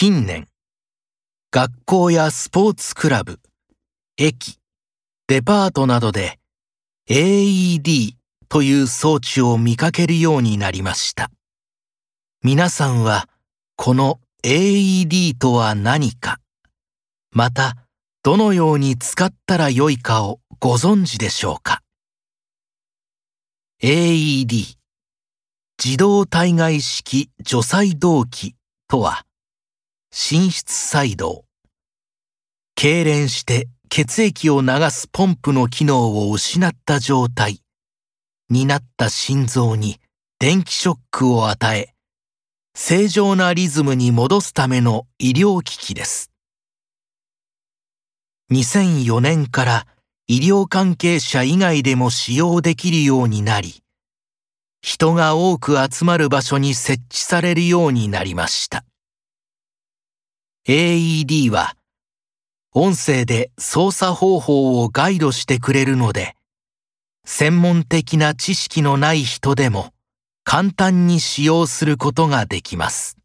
近年、学校やスポーツクラブ、駅、デパートなどで AED という装置を見かけるようになりました。皆さんはこの AED とは何か、またどのように使ったらよいかをご存知でしょうか ?AED 自動体外式除細動器とは心室細動痙攣して血液を流すポンプの機能を失った状態。になった心臓に電気ショックを与え正常なリズムに戻すための医療機器です。2004年から医療関係者以外でも使用できるようになり人が多く集まる場所に設置されるようになりました。AED は音声で操作方法をガイドしてくれるので専門的な知識のない人でも簡単に使用することができます。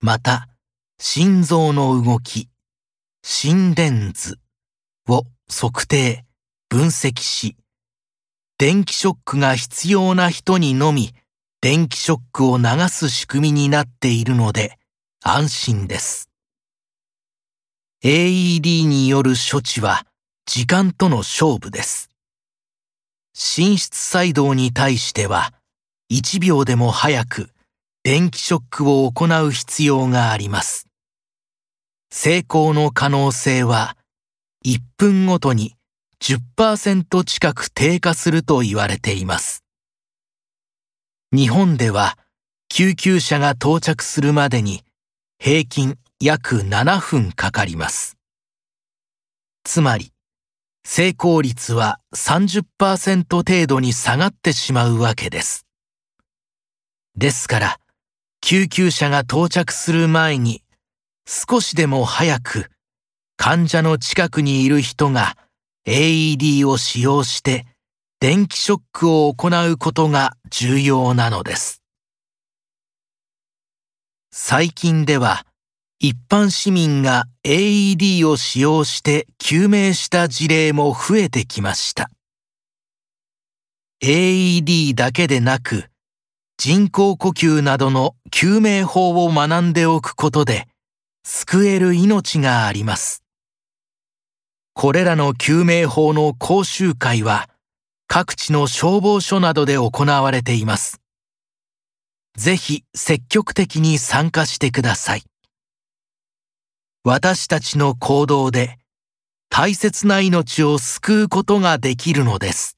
また心臓の動き心電図を測定分析し電気ショックが必要な人にのみ電気ショックを流す仕組みになっているので安心です。AED による処置は時間との勝負です。心室細動に対しては1秒でも早く電気ショックを行う必要があります。成功の可能性は1分ごとに10%近く低下すると言われています。日本では救急車が到着するまでに平均約7分かかります。つまり、成功率は30%程度に下がってしまうわけです。ですから、救急車が到着する前に少しでも早く患者の近くにいる人が AED を使用して電気ショックを行うことが重要なのです。最近では一般市民が AED を使用して救命した事例も増えてきました。AED だけでなく人工呼吸などの救命法を学んでおくことで救える命があります。これらの救命法の講習会は各地の消防署などで行われています。ぜひ積極的に参加してください。私たちの行動で大切な命を救うことができるのです。